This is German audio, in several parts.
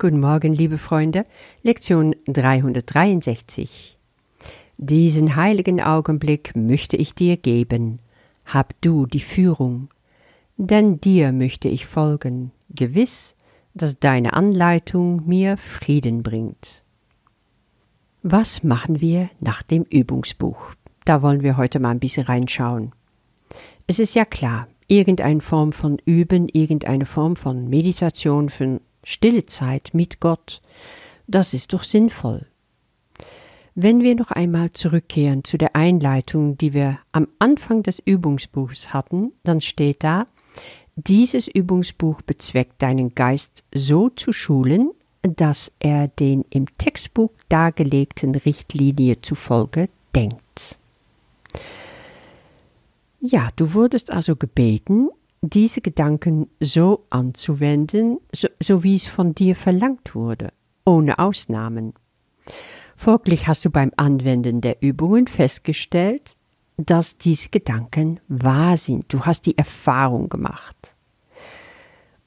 Guten Morgen, liebe Freunde. Lektion 363. Diesen heiligen Augenblick möchte ich dir geben. Hab du die Führung. Denn dir möchte ich folgen, gewiss, dass deine Anleitung mir Frieden bringt. Was machen wir nach dem Übungsbuch? Da wollen wir heute mal ein bisschen reinschauen. Es ist ja klar, irgendeine Form von Üben, irgendeine Form von Meditation, von stille Zeit mit Gott, das ist doch sinnvoll. Wenn wir noch einmal zurückkehren zu der Einleitung, die wir am Anfang des Übungsbuchs hatten, dann steht da, dieses Übungsbuch bezweckt deinen Geist so zu schulen, dass er den im Textbuch dargelegten Richtlinie zufolge denkt. Ja, du wurdest also gebeten, diese Gedanken so anzuwenden, so, so wie es von dir verlangt wurde, ohne Ausnahmen. Folglich hast du beim Anwenden der Übungen festgestellt, dass diese Gedanken wahr sind. Du hast die Erfahrung gemacht.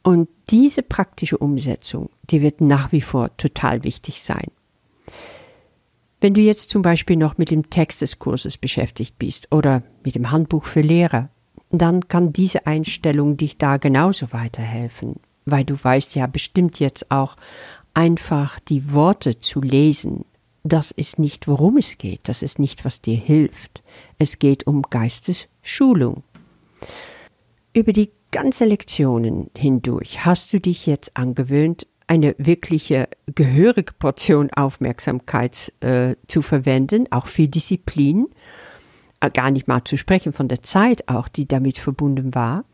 Und diese praktische Umsetzung, die wird nach wie vor total wichtig sein. Wenn du jetzt zum Beispiel noch mit dem Text des Kurses beschäftigt bist oder mit dem Handbuch für Lehrer, dann kann diese Einstellung dich da genauso weiterhelfen, weil du weißt ja bestimmt jetzt auch einfach die Worte zu lesen. Das ist nicht, worum es geht, das ist nicht, was dir hilft. Es geht um Geistesschulung. Über die ganze Lektionen hindurch hast du dich jetzt angewöhnt, eine wirkliche gehörige Portion Aufmerksamkeit äh, zu verwenden, auch für Disziplin, gar nicht mal zu sprechen von der Zeit auch, die damit verbunden war,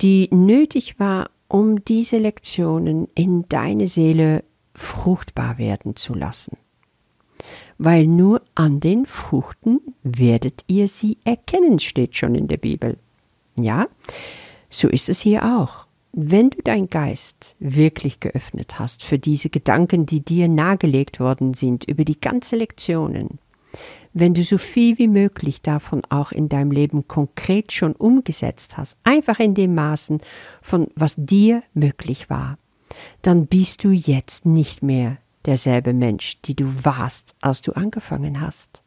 die nötig war, um diese Lektionen in deine Seele fruchtbar werden zu lassen. Weil nur an den Fruchten werdet ihr sie erkennen, steht schon in der Bibel. Ja, so ist es hier auch. Wenn du dein Geist wirklich geöffnet hast für diese Gedanken, die dir nahegelegt worden sind über die ganze Lektionen, wenn du so viel wie möglich davon auch in deinem Leben konkret schon umgesetzt hast, einfach in dem Maßen von was dir möglich war, dann bist du jetzt nicht mehr derselbe Mensch, die du warst, als du angefangen hast.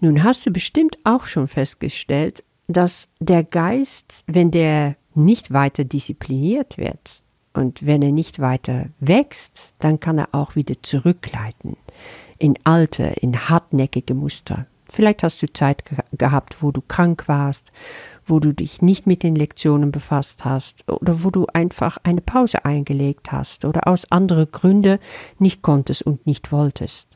Nun hast du bestimmt auch schon festgestellt, dass der Geist, wenn der nicht weiter diszipliniert wird und wenn er nicht weiter wächst, dann kann er auch wieder zurückleiten in alte, in hartnäckige Muster. Vielleicht hast du Zeit ge gehabt, wo du krank warst, wo du dich nicht mit den Lektionen befasst hast oder wo du einfach eine Pause eingelegt hast oder aus anderen Gründen nicht konntest und nicht wolltest.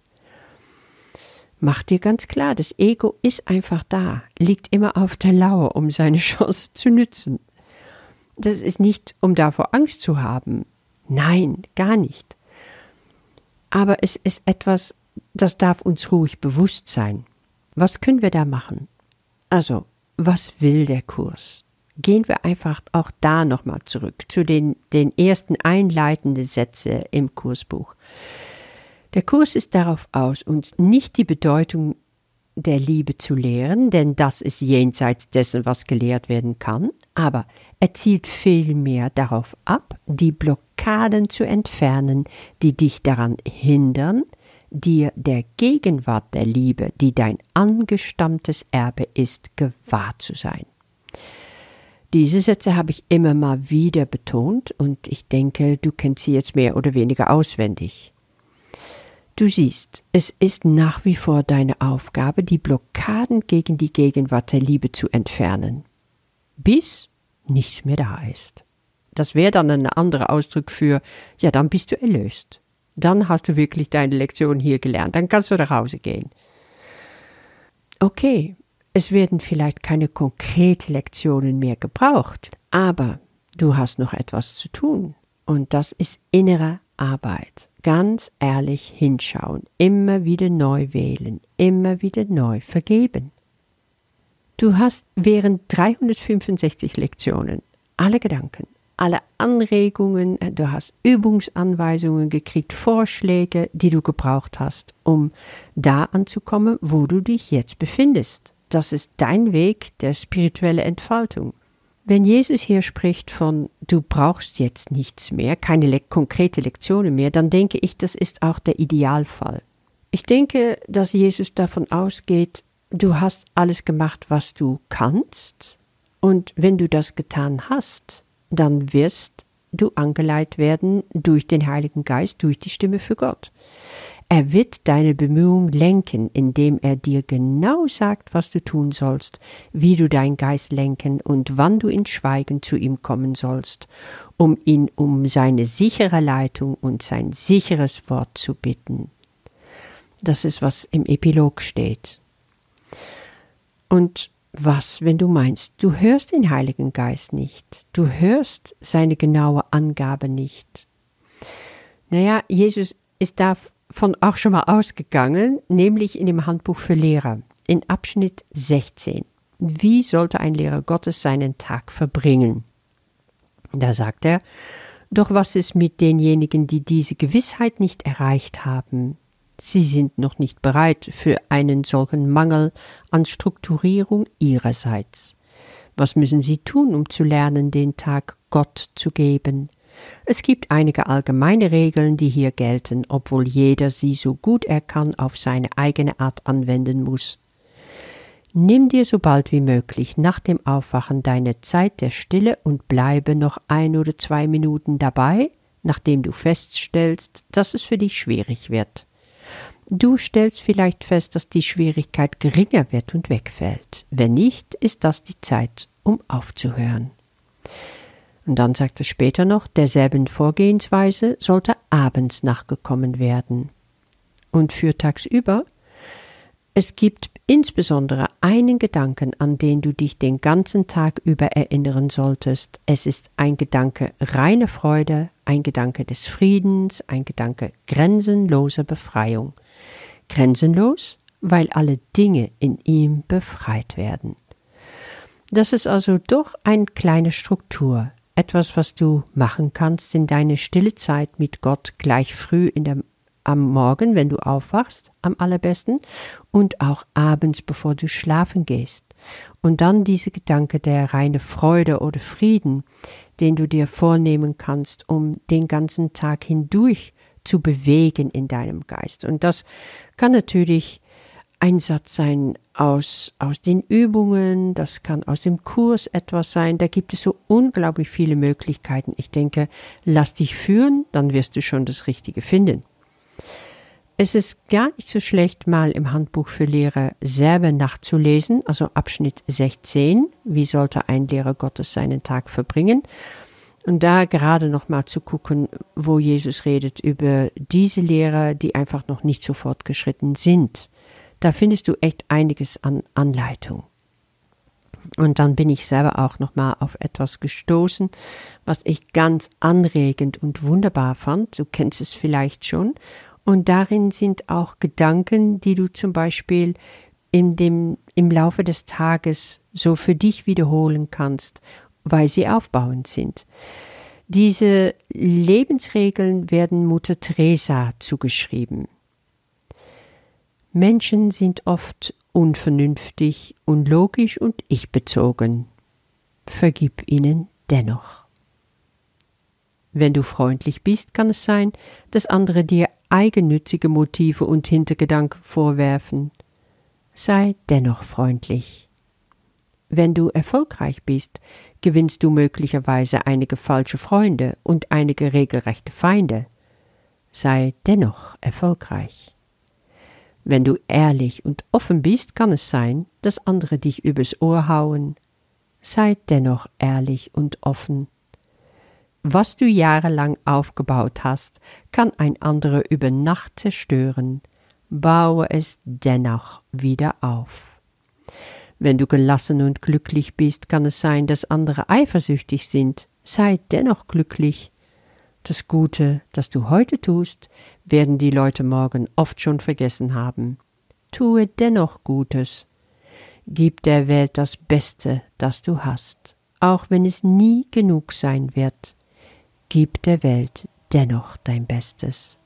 Mach dir ganz klar, das Ego ist einfach da, liegt immer auf der Lauer, um seine Chance zu nützen das ist nicht, um davor Angst zu haben. Nein, gar nicht. Aber es ist etwas, das darf uns ruhig bewusst sein. Was können wir da machen? Also, was will der Kurs? Gehen wir einfach auch da nochmal zurück zu den, den ersten einleitenden Sätzen im Kursbuch. Der Kurs ist darauf aus, uns nicht die Bedeutung der Liebe zu lehren, denn das ist jenseits dessen, was gelehrt werden kann, aber er zielt vielmehr darauf ab, die Blockaden zu entfernen, die dich daran hindern, dir der Gegenwart der Liebe, die dein angestammtes Erbe ist, gewahr zu sein. Diese Sätze habe ich immer mal wieder betont und ich denke, du kennst sie jetzt mehr oder weniger auswendig. Du siehst, es ist nach wie vor deine Aufgabe, die Blockaden gegen die Gegenwart der Liebe zu entfernen, bis nichts mehr da ist. Das wäre dann ein anderer Ausdruck für, ja, dann bist du erlöst. Dann hast du wirklich deine Lektion hier gelernt, dann kannst du nach Hause gehen. Okay, es werden vielleicht keine konkreten Lektionen mehr gebraucht, aber du hast noch etwas zu tun. Und das ist innere Arbeit. Ganz ehrlich hinschauen, immer wieder neu wählen, immer wieder neu vergeben. Du hast während 365 Lektionen alle Gedanken, alle Anregungen, du hast Übungsanweisungen gekriegt, Vorschläge, die du gebraucht hast, um da anzukommen, wo du dich jetzt befindest. Das ist dein Weg der spirituellen Entfaltung. Wenn Jesus hier spricht von du brauchst jetzt nichts mehr, keine le konkrete Lektionen mehr, dann denke ich, das ist auch der Idealfall. Ich denke, dass Jesus davon ausgeht, du hast alles gemacht, was du kannst, und wenn du das getan hast, dann wirst du angeleitet werden durch den Heiligen Geist, durch die Stimme für Gott. Er wird deine Bemühungen lenken, indem er dir genau sagt, was du tun sollst, wie du deinen Geist lenken und wann du in Schweigen zu ihm kommen sollst, um ihn um seine sichere Leitung und sein sicheres Wort zu bitten. Das ist, was im Epilog steht. Und was, wenn du meinst, du hörst den Heiligen Geist nicht, du hörst seine genaue Angabe nicht? Naja, Jesus ist davon auch schon mal ausgegangen, nämlich in dem Handbuch für Lehrer, in Abschnitt 16. Wie sollte ein Lehrer Gottes seinen Tag verbringen? Da sagt er, doch was ist mit denjenigen, die diese Gewissheit nicht erreicht haben? Sie sind noch nicht bereit für einen solchen Mangel an Strukturierung ihrerseits. Was müssen sie tun, um zu lernen, den Tag Gott zu geben? Es gibt einige allgemeine Regeln, die hier gelten, obwohl jeder sie so gut er kann auf seine eigene Art anwenden muss. Nimm dir so bald wie möglich nach dem Aufwachen deine Zeit der Stille und bleibe noch ein oder zwei Minuten dabei, nachdem du feststellst, dass es für dich schwierig wird. Du stellst vielleicht fest, dass die Schwierigkeit geringer wird und wegfällt. Wenn nicht, ist das die Zeit, um aufzuhören. Und dann sagt er später noch, derselben Vorgehensweise sollte abends nachgekommen werden. Und für tagsüber, es gibt insbesondere einen Gedanken, an den du dich den ganzen Tag über erinnern solltest. Es ist ein Gedanke reiner Freude, ein Gedanke des Friedens, ein Gedanke grenzenloser Befreiung grenzenlos, weil alle Dinge in ihm befreit werden. Das ist also doch eine kleine Struktur, etwas, was du machen kannst in deine stille Zeit mit Gott gleich früh in der, am Morgen, wenn du aufwachst, am allerbesten, und auch abends, bevor du schlafen gehst. Und dann diese Gedanke der reine Freude oder Frieden, den du dir vornehmen kannst, um den ganzen Tag hindurch zu bewegen in deinem Geist. Und das kann natürlich ein Satz sein aus, aus den Übungen, das kann aus dem Kurs etwas sein, da gibt es so unglaublich viele Möglichkeiten. Ich denke, lass dich führen, dann wirst du schon das Richtige finden. Es ist gar nicht so schlecht, mal im Handbuch für Lehrer selber nachzulesen, also Abschnitt 16, wie sollte ein Lehrer Gottes seinen Tag verbringen. Und da gerade noch mal zu gucken, wo Jesus redet über diese Lehrer, die einfach noch nicht so fortgeschritten sind. Da findest du echt einiges an Anleitung. Und dann bin ich selber auch noch mal auf etwas gestoßen, was ich ganz anregend und wunderbar fand. Du kennst es vielleicht schon. Und darin sind auch Gedanken, die du zum Beispiel in dem, im Laufe des Tages so für dich wiederholen kannst weil sie aufbauend sind. Diese Lebensregeln werden Mutter Teresa zugeschrieben. Menschen sind oft unvernünftig, unlogisch und ich-bezogen. Vergib ihnen dennoch. Wenn du freundlich bist, kann es sein, dass andere dir eigennützige Motive und Hintergedanken vorwerfen. Sei dennoch freundlich. Wenn du erfolgreich bist, gewinnst du möglicherweise einige falsche Freunde und einige regelrechte Feinde. Sei dennoch erfolgreich. Wenn du ehrlich und offen bist, kann es sein, dass andere dich übers Ohr hauen. Sei dennoch ehrlich und offen. Was du jahrelang aufgebaut hast, kann ein anderer über Nacht zerstören. Baue es dennoch wieder auf. Wenn du gelassen und glücklich bist, kann es sein, dass andere eifersüchtig sind. Sei dennoch glücklich. Das Gute, das du heute tust, werden die Leute morgen oft schon vergessen haben. Tue dennoch Gutes. Gib der Welt das Beste, das du hast, auch wenn es nie genug sein wird. Gib der Welt dennoch dein Bestes.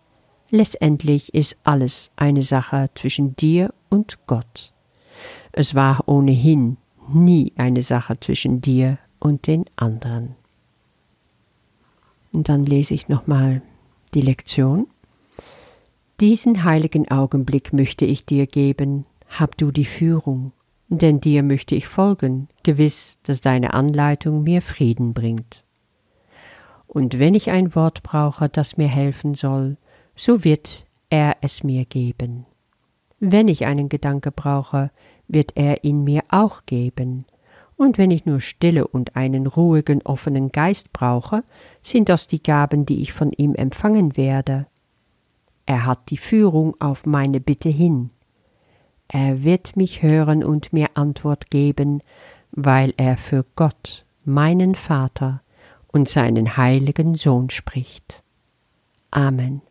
Letztendlich ist alles eine Sache zwischen dir und Gott. Es war ohnehin nie eine Sache zwischen dir und den anderen. Und dann lese ich nochmal die Lektion. Diesen heiligen Augenblick möchte ich dir geben, hab du die Führung, denn dir möchte ich folgen, gewiss, dass deine Anleitung mir Frieden bringt. Und wenn ich ein Wort brauche, das mir helfen soll, so wird er es mir geben. Wenn ich einen Gedanke brauche, wird er ihn mir auch geben. Und wenn ich nur Stille und einen ruhigen, offenen Geist brauche, sind das die Gaben, die ich von ihm empfangen werde. Er hat die Führung auf meine Bitte hin. Er wird mich hören und mir Antwort geben, weil er für Gott, meinen Vater und seinen heiligen Sohn spricht. Amen.